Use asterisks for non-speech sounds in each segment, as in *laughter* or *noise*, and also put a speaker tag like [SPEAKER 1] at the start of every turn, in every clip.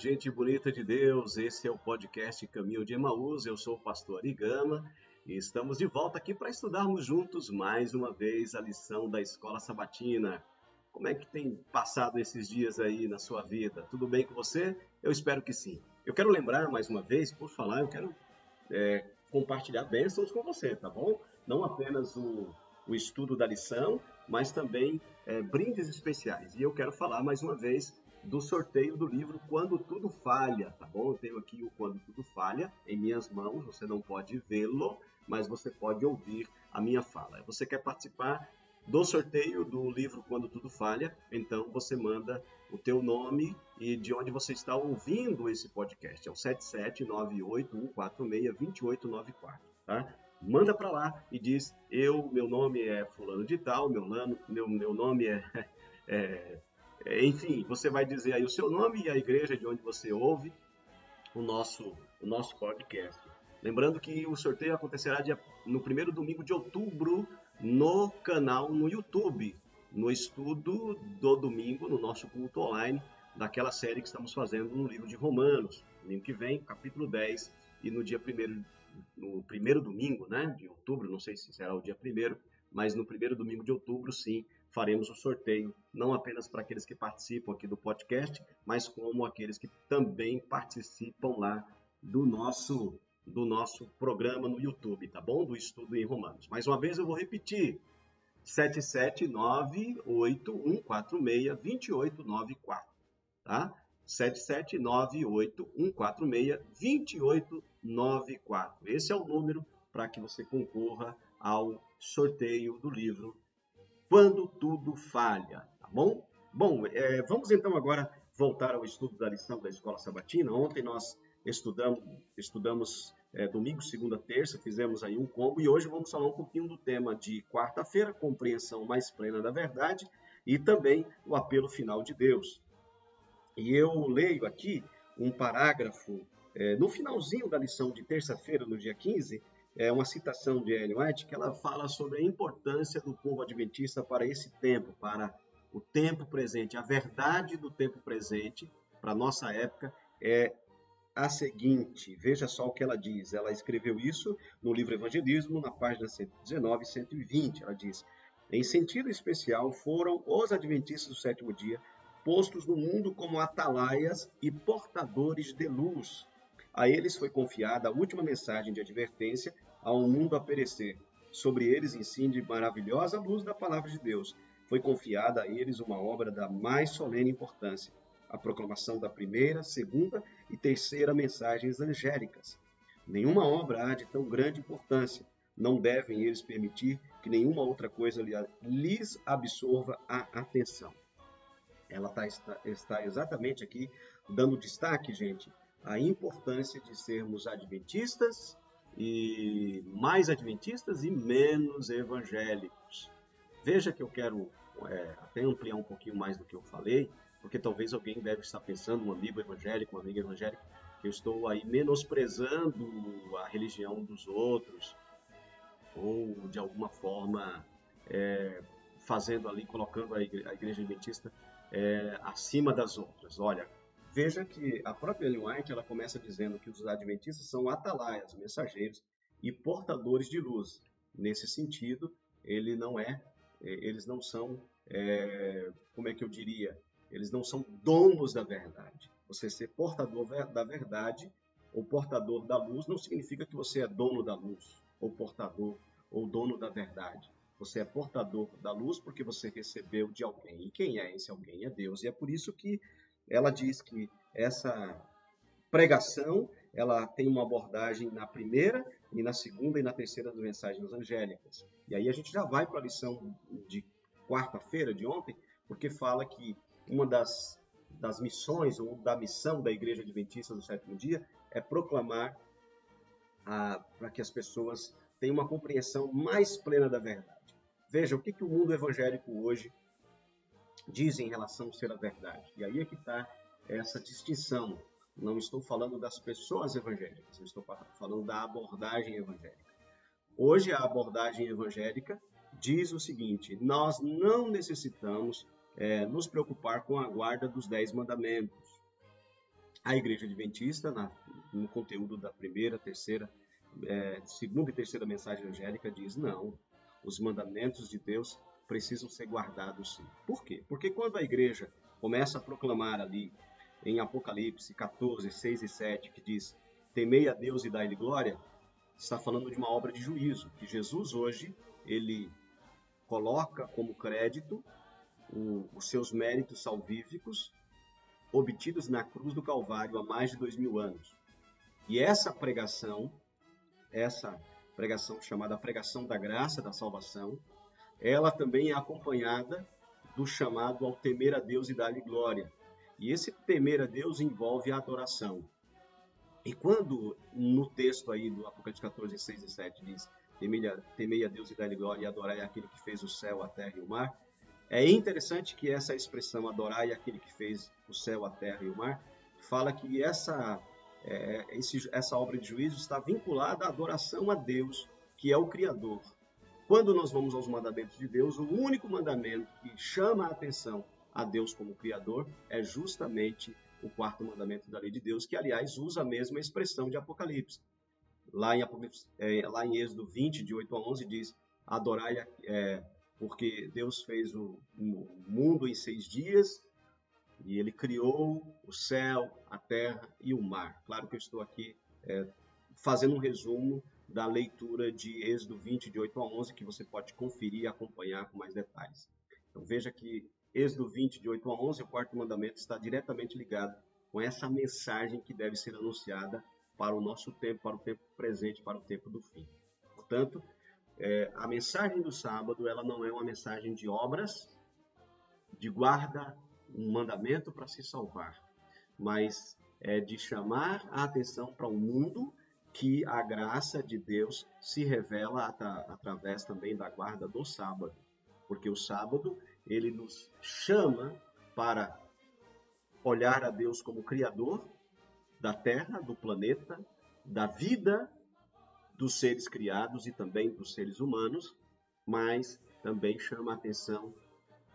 [SPEAKER 1] Gente bonita de Deus. Esse é o podcast Caminho de Emaús. Eu sou o pastor Arigama e estamos de volta aqui para estudarmos juntos mais uma vez a lição da Escola Sabatina. Como é que tem passado esses dias aí na sua vida? Tudo bem com você? Eu espero que sim. Eu quero lembrar mais uma vez, por falar, eu quero é, compartilhar bênçãos com você, tá bom? Não apenas o, o estudo da lição, mas também é, brindes especiais. E eu quero falar mais uma vez do sorteio do livro Quando Tudo Falha, tá bom? Eu tenho aqui o Quando Tudo Falha em minhas mãos, você não pode vê-lo, mas você pode ouvir a minha fala. Você quer participar do sorteio do livro Quando Tudo Falha? Então você manda o teu nome e de onde você está ouvindo esse podcast. É o 77981462894, tá? Manda para lá e diz: Eu, meu nome é fulano de tal, meu, meu, meu nome é, *laughs* é é, enfim, você vai dizer aí o seu nome e a igreja de onde você ouve o nosso, o nosso podcast. Lembrando que o sorteio acontecerá dia, no primeiro domingo de outubro no canal no YouTube, no estudo do domingo, no nosso culto online, daquela série que estamos fazendo no livro de Romanos. Domingo que vem, capítulo 10, e no dia primeiro, no primeiro domingo né, de outubro, não sei se será o dia primeiro, mas no primeiro domingo de outubro, sim, faremos o sorteio, não apenas para aqueles que participam aqui do podcast, mas como aqueles que também participam lá do nosso do nosso programa no YouTube, tá bom? Do estudo em Romanos. Mais uma vez eu vou repetir: 77981462894, tá? 77981462894. Esse é o número para que você concorra ao sorteio do livro quando tudo falha, tá bom? Bom, é, vamos então agora voltar ao estudo da lição da Escola Sabatina. Ontem nós estudamos, estudamos é, domingo, segunda, terça, fizemos aí um combo e hoje vamos falar um pouquinho do tema de quarta-feira, compreensão mais plena da verdade e também o apelo final de Deus. E eu leio aqui um parágrafo é, no finalzinho da lição de terça-feira, no dia 15, é uma citação de Ellen White que ela fala sobre a importância do povo adventista para esse tempo, para o tempo presente. A verdade do tempo presente, para nossa época, é a seguinte. Veja só o que ela diz. Ela escreveu isso no livro Evangelismo, na página 119 e 120. Ela diz: Em sentido especial, foram os adventistas do sétimo dia postos no mundo como atalaias e portadores de luz. A eles foi confiada a última mensagem de advertência ao mundo a perecer. Sobre eles incide maravilhosa luz da palavra de Deus. Foi confiada a eles uma obra da mais solene importância, a proclamação da primeira, segunda e terceira mensagens angélicas. Nenhuma obra há de tão grande importância. Não devem eles permitir que nenhuma outra coisa lhes absorva a atenção. Ela tá, está, está exatamente aqui dando destaque, gente, à importância de sermos adventistas e mais adventistas e menos evangélicos. Veja que eu quero é, até ampliar um pouquinho mais do que eu falei, porque talvez alguém deve estar pensando, um amigo evangélico, uma amiga evangélica, que eu estou aí menosprezando a religião dos outros, ou de alguma forma é, fazendo ali, colocando a igreja, adventista é, acima das outras. Olha, Veja que a própria Ellen White ela começa dizendo que os adventistas são atalaias, mensageiros e portadores de luz. Nesse sentido, ele não é, é, eles não são, é, como é que eu diria, eles não são donos da verdade. Você ser portador da verdade ou portador da luz não significa que você é dono da luz, ou portador, ou dono da verdade. Você é portador da luz porque você recebeu de alguém. E quem é esse alguém? É Deus. E é por isso que ela diz que essa pregação ela tem uma abordagem na primeira e na segunda e na terceira das mensagens angélicas. E aí a gente já vai para a lição de quarta-feira de ontem, porque fala que uma das, das missões ou da missão da Igreja Adventista do Sétimo Dia é proclamar para que as pessoas tenham uma compreensão mais plena da verdade. Veja o que, que o mundo evangélico hoje dizem em relação a ser a verdade. E aí é que está essa distinção. Não estou falando das pessoas evangélicas, estou falando da abordagem evangélica. Hoje a abordagem evangélica diz o seguinte: nós não necessitamos é, nos preocupar com a guarda dos dez mandamentos. A Igreja Adventista, na, no conteúdo da primeira, terceira, é, segunda e terceira mensagem angélica, diz: não, os mandamentos de Deus precisam ser guardados sim. Por quê? Porque quando a igreja começa a proclamar ali em Apocalipse 14, 6 e 7, que diz: Temei a Deus e dai-lhe glória, está falando de uma obra de juízo, que Jesus hoje, ele coloca como crédito o, os seus méritos salvíficos obtidos na cruz do Calvário há mais de dois mil anos. E essa pregação, essa pregação chamada pregação da graça da salvação, ela também é acompanhada do chamado ao temer a Deus e dar-lhe glória. E esse temer a Deus envolve a adoração. E quando no texto aí do Apocalipse 14, 6 e 7 diz temei a Deus e dar-lhe glória e adorai aquele que fez o céu, a terra e o mar, é interessante que essa expressão adorai aquele que fez o céu, a terra e o mar fala que essa, é, esse, essa obra de juízo está vinculada à adoração a Deus, que é o Criador. Quando nós vamos aos mandamentos de Deus, o único mandamento que chama a atenção a Deus como Criador é justamente o quarto mandamento da lei de Deus, que aliás usa a mesma expressão de Apocalipse. Lá em, é, lá em Êxodo 20, de 8 a 11, diz: Adorai, é, porque Deus fez o, o mundo em seis dias e ele criou o céu, a terra e o mar. Claro que eu estou aqui é, fazendo um resumo da leitura de Êxodo 20, de 8 a 11, que você pode conferir e acompanhar com mais detalhes. Então veja que Êxodo 20, de 8 a 11, o quarto mandamento está diretamente ligado com essa mensagem que deve ser anunciada para o nosso tempo, para o tempo presente, para o tempo do fim. Portanto, é, a mensagem do sábado ela não é uma mensagem de obras, de guarda um mandamento para se salvar, mas é de chamar a atenção para o um mundo que a graça de Deus se revela através também da guarda do sábado, porque o sábado ele nos chama para olhar a Deus como criador da terra, do planeta, da vida dos seres criados e também dos seres humanos, mas também chama a atenção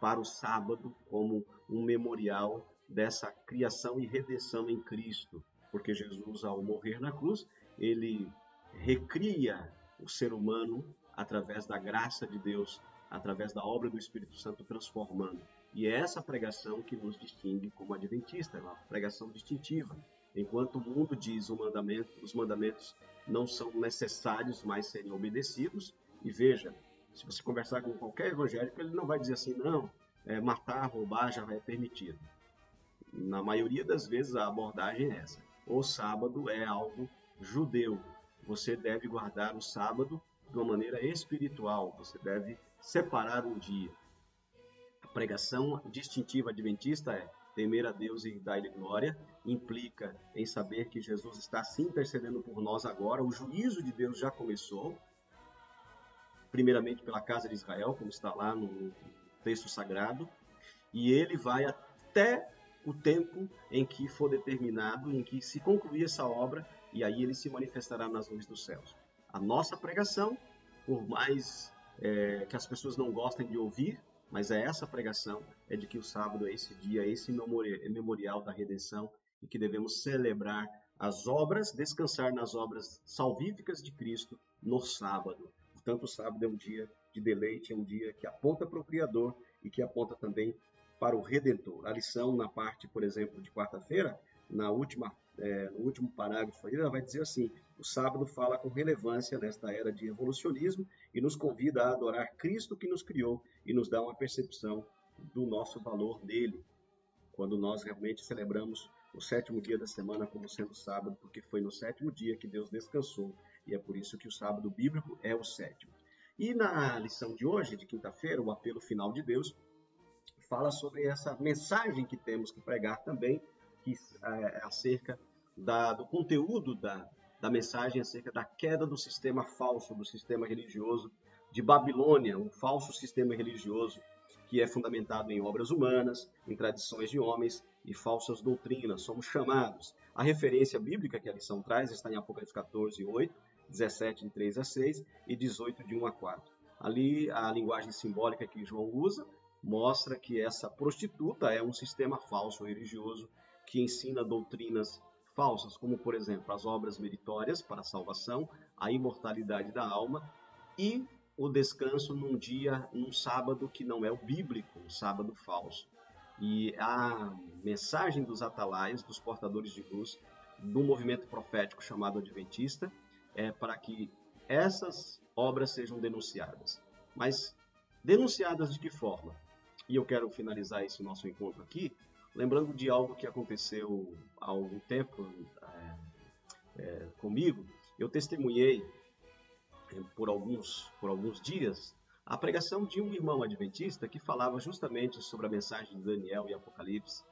[SPEAKER 1] para o sábado como um memorial dessa criação e redenção em Cristo, porque Jesus, ao morrer na cruz, ele recria o ser humano através da graça de Deus, através da obra do Espírito Santo transformando. E é essa pregação que nos distingue como adventista, é uma pregação distintiva. Enquanto o mundo diz o mandamento, os mandamentos não são necessários mais serem obedecidos, e veja, se você conversar com qualquer evangélico, ele não vai dizer assim, não, é, matar, roubar já é permitido. Na maioria das vezes a abordagem é essa. O sábado é algo judeu. Você deve guardar o sábado de uma maneira espiritual. Você deve separar um dia. A pregação distintiva adventista é temer a Deus e dar-lhe glória, implica em saber que Jesus está se intercedendo por nós agora, o juízo de Deus já começou, primeiramente pela casa de Israel, como está lá no texto sagrado, e ele vai até o tempo em que for determinado, em que se concluir essa obra, e aí ele se manifestará nas luzes dos céus. A nossa pregação, por mais é, que as pessoas não gostem de ouvir, mas é essa pregação, é de que o sábado é esse dia, esse memorial da redenção e que devemos celebrar as obras, descansar nas obras salvíficas de Cristo no sábado. Portanto, o sábado é um dia de deleite, é um dia que aponta para o Criador e que aponta também para o Redentor. A lição na parte, por exemplo, de quarta-feira, na última é, no último parágrafo ela vai dizer assim: o sábado fala com relevância nesta era de evolucionismo e nos convida a adorar Cristo que nos criou e nos dá uma percepção do nosso valor dele. Quando nós realmente celebramos o sétimo dia da semana como sendo sábado, porque foi no sétimo dia que Deus descansou e é por isso que o sábado bíblico é o sétimo. E na lição de hoje, de quinta-feira, o apelo final de Deus, fala sobre essa mensagem que temos que pregar também, que é acerca da, do conteúdo da, da mensagem acerca da queda do sistema falso, do sistema religioso de Babilônia, um falso sistema religioso que é fundamentado em obras humanas, em tradições de homens e falsas doutrinas. Somos chamados. A referência bíblica que a lição traz está em Apocalipse 14, 8, 17, de 3 a 6 e 18, de 1 a 4. Ali, a linguagem simbólica que João usa mostra que essa prostituta é um sistema falso religioso que ensina doutrinas falsas, como por exemplo as obras meritórias para a salvação, a imortalidade da alma e o descanso num dia, num sábado que não é o bíblico, um sábado falso. E a mensagem dos atalaias, dos portadores de luz, do movimento profético chamado Adventista, é para que essas obras sejam denunciadas. Mas denunciadas de que forma? E eu quero finalizar esse nosso encontro aqui, lembrando de algo que aconteceu há algum tempo é, é, comigo. Eu testemunhei é, por alguns, por alguns dias a pregação de um irmão adventista que falava justamente sobre a mensagem de Daniel e Apocalipse,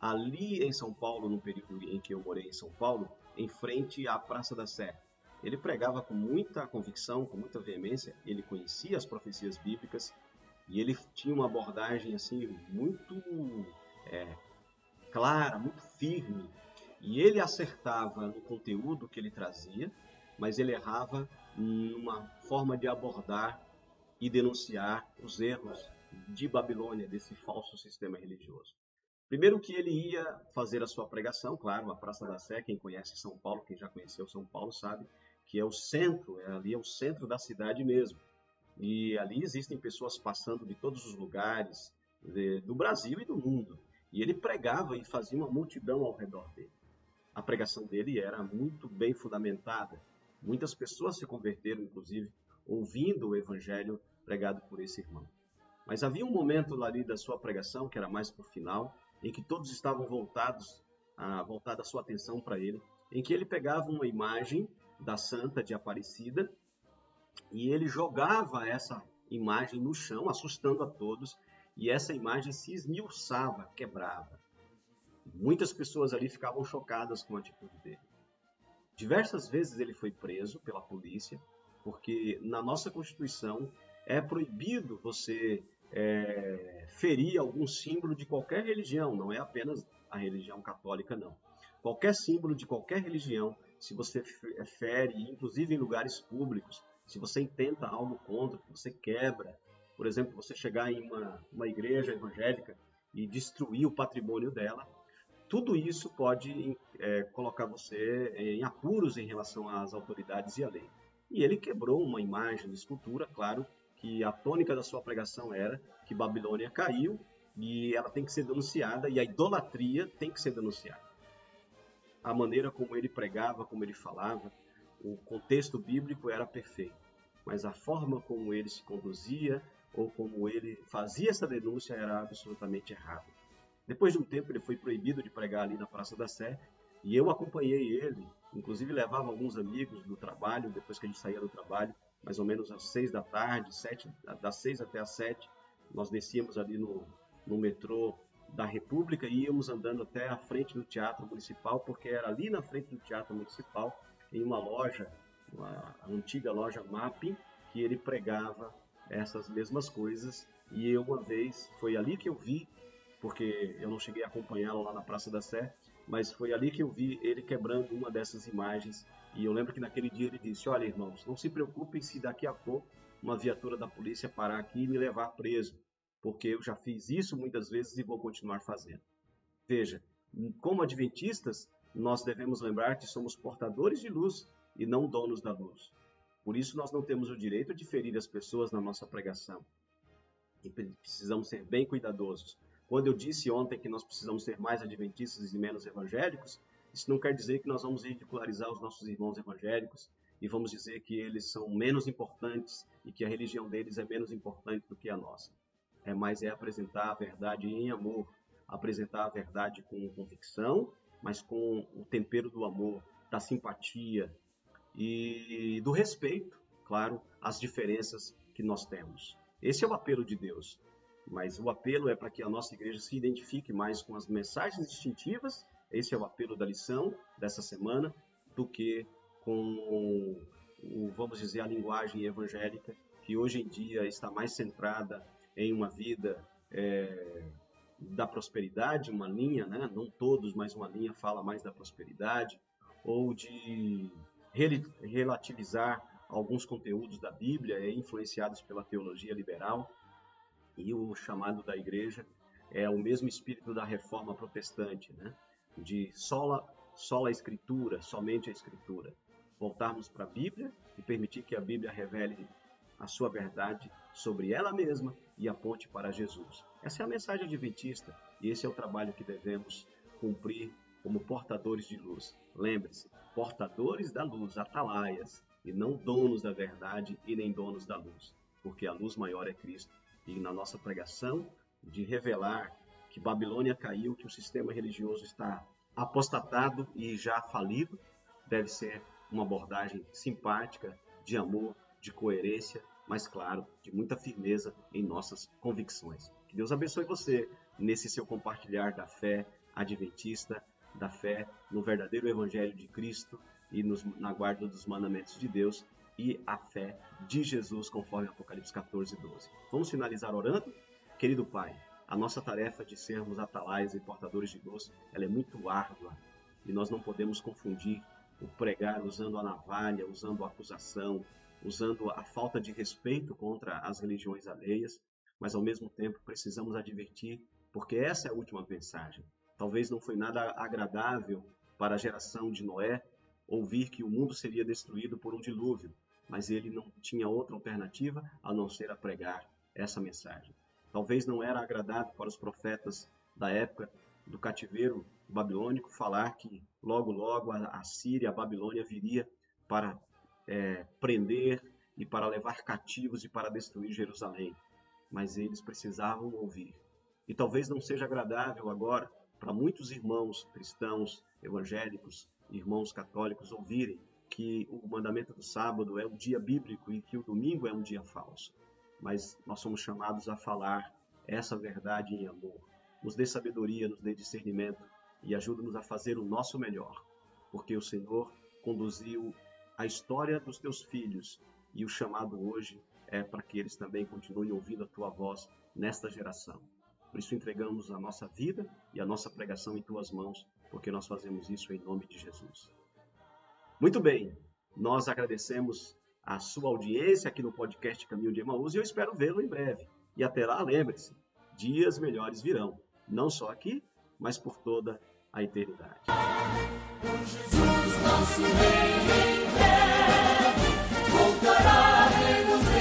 [SPEAKER 1] ali em São Paulo, no período em que eu morei em São Paulo, em frente à Praça da Sé. Ele pregava com muita convicção, com muita veemência, ele conhecia as profecias bíblicas e ele tinha uma abordagem assim muito é, clara, muito firme. E ele acertava no conteúdo que ele trazia, mas ele errava numa forma de abordar e denunciar os erros de Babilônia, desse falso sistema religioso. Primeiro que ele ia fazer a sua pregação, claro, a Praça da Sé, quem conhece São Paulo, quem já conheceu São Paulo sabe que é o centro, é, ali é o centro da cidade mesmo. E ali existem pessoas passando de todos os lugares do Brasil e do mundo. E ele pregava e fazia uma multidão ao redor dele. A pregação dele era muito bem fundamentada. Muitas pessoas se converteram, inclusive, ouvindo o evangelho pregado por esse irmão. Mas havia um momento ali da sua pregação, que era mais para o final, em que todos estavam voltados a voltar a sua atenção para ele, em que ele pegava uma imagem da Santa de Aparecida e ele jogava essa imagem no chão, assustando a todos, e essa imagem se esmiuçava, quebrava. Muitas pessoas ali ficavam chocadas com a atitude dele. Diversas vezes ele foi preso pela polícia, porque na nossa Constituição é proibido você é, ferir algum símbolo de qualquer religião, não é apenas a religião católica, não. Qualquer símbolo de qualquer religião, se você é, fere, inclusive em lugares públicos, se você intenta algo contra, você quebra, por exemplo, você chegar em uma, uma igreja evangélica e destruir o patrimônio dela, tudo isso pode é, colocar você em apuros em relação às autoridades e à lei. E ele quebrou uma imagem de escultura, claro, que a tônica da sua pregação era que Babilônia caiu e ela tem que ser denunciada e a idolatria tem que ser denunciada. A maneira como ele pregava, como ele falava, o contexto bíblico era perfeito, mas a forma como ele se conduzia ou como ele fazia essa denúncia era absolutamente errada. Depois de um tempo ele foi proibido de pregar ali na Praça da Sé e eu acompanhei ele, inclusive levava alguns amigos do trabalho, depois que a gente saía do trabalho, mais ou menos às seis da tarde, sete, das seis até às sete, nós descíamos ali no, no metrô da República e íamos andando até a frente do Teatro Municipal, porque era ali na frente do Teatro Municipal, em uma loja, uma antiga loja Mapping, que ele pregava essas mesmas coisas. E eu, uma vez, foi ali que eu vi, porque eu não cheguei a acompanhá-lo lá na Praça da Sé, mas foi ali que eu vi ele quebrando uma dessas imagens e eu lembro que naquele dia ele disse: Olha, irmãos, não se preocupem se daqui a pouco uma viatura da polícia parar aqui e me levar preso, porque eu já fiz isso muitas vezes e vou continuar fazendo. Veja, como adventistas, nós devemos lembrar que somos portadores de luz e não donos da luz. Por isso, nós não temos o direito de ferir as pessoas na nossa pregação. E precisamos ser bem cuidadosos. Quando eu disse ontem que nós precisamos ser mais adventistas e menos evangélicos, isso não quer dizer que nós vamos ridicularizar os nossos irmãos evangélicos e vamos dizer que eles são menos importantes e que a religião deles é menos importante do que a nossa. É mais é apresentar a verdade em amor, apresentar a verdade com convicção, mas com o tempero do amor, da simpatia e do respeito, claro, às diferenças que nós temos. Esse é o apelo de Deus. Mas o apelo é para que a nossa igreja se identifique mais com as mensagens distintivas esse é o apelo da lição dessa semana, do que com, o, vamos dizer, a linguagem evangélica, que hoje em dia está mais centrada em uma vida é, da prosperidade, uma linha, né? não todos, mas uma linha fala mais da prosperidade, ou de relativizar alguns conteúdos da Bíblia é, influenciados pela teologia liberal, e o chamado da igreja é o mesmo espírito da reforma protestante, né? de sola, sola escritura, somente a escritura. Voltarmos para a Bíblia e permitir que a Bíblia revele a sua verdade sobre ela mesma e aponte para Jesus. Essa é a mensagem adventista e esse é o trabalho que devemos cumprir como portadores de luz. Lembre-se, portadores da luz, atalaias, e não donos da verdade e nem donos da luz, porque a luz maior é Cristo. E na nossa pregação de revelar que Babilônia caiu, que o sistema religioso está apostatado e já falido, deve ser uma abordagem simpática, de amor, de coerência, mas claro, de muita firmeza em nossas convicções. Que Deus abençoe você nesse seu compartilhar da fé adventista, da fé no verdadeiro Evangelho de Cristo e nos, na guarda dos mandamentos de Deus e a fé de Jesus, conforme Apocalipse 14, 12. Vamos finalizar orando? Querido Pai, a nossa tarefa de sermos atalaias e portadores de luz, ela é muito árdua e nós não podemos confundir o pregar usando a navalha, usando a acusação, usando a falta de respeito contra as religiões alheias, mas ao mesmo tempo precisamos advertir, porque essa é a última mensagem. Talvez não foi nada agradável para a geração de Noé ouvir que o mundo seria destruído por um dilúvio, mas ele não tinha outra alternativa a não ser a pregar essa mensagem. Talvez não era agradável para os profetas da época do cativeiro babilônico falar que logo logo a Síria, a Babilônia viria para é, prender e para levar cativos e para destruir Jerusalém. Mas eles precisavam ouvir. E talvez não seja agradável agora para muitos irmãos cristãos, evangélicos, irmãos católicos ouvirem que o mandamento do sábado é um dia bíblico e que o domingo é um dia falso. Mas nós somos chamados a falar essa verdade em amor. Nos dê sabedoria, nos dê discernimento e ajuda-nos a fazer o nosso melhor, porque o Senhor conduziu a história dos teus filhos e o chamado hoje é para que eles também continuem ouvindo a tua voz nesta geração. Por isso entregamos a nossa vida e a nossa pregação em tuas mãos, porque nós fazemos isso em nome de Jesus. Muito bem, nós agradecemos a sua audiência aqui no podcast Caminho de Emaús e eu espero vê-lo em breve. E até lá, lembre-se, dias melhores virão, não só aqui, mas por toda a eternidade. Jesus, nosso Rei, breve voltará.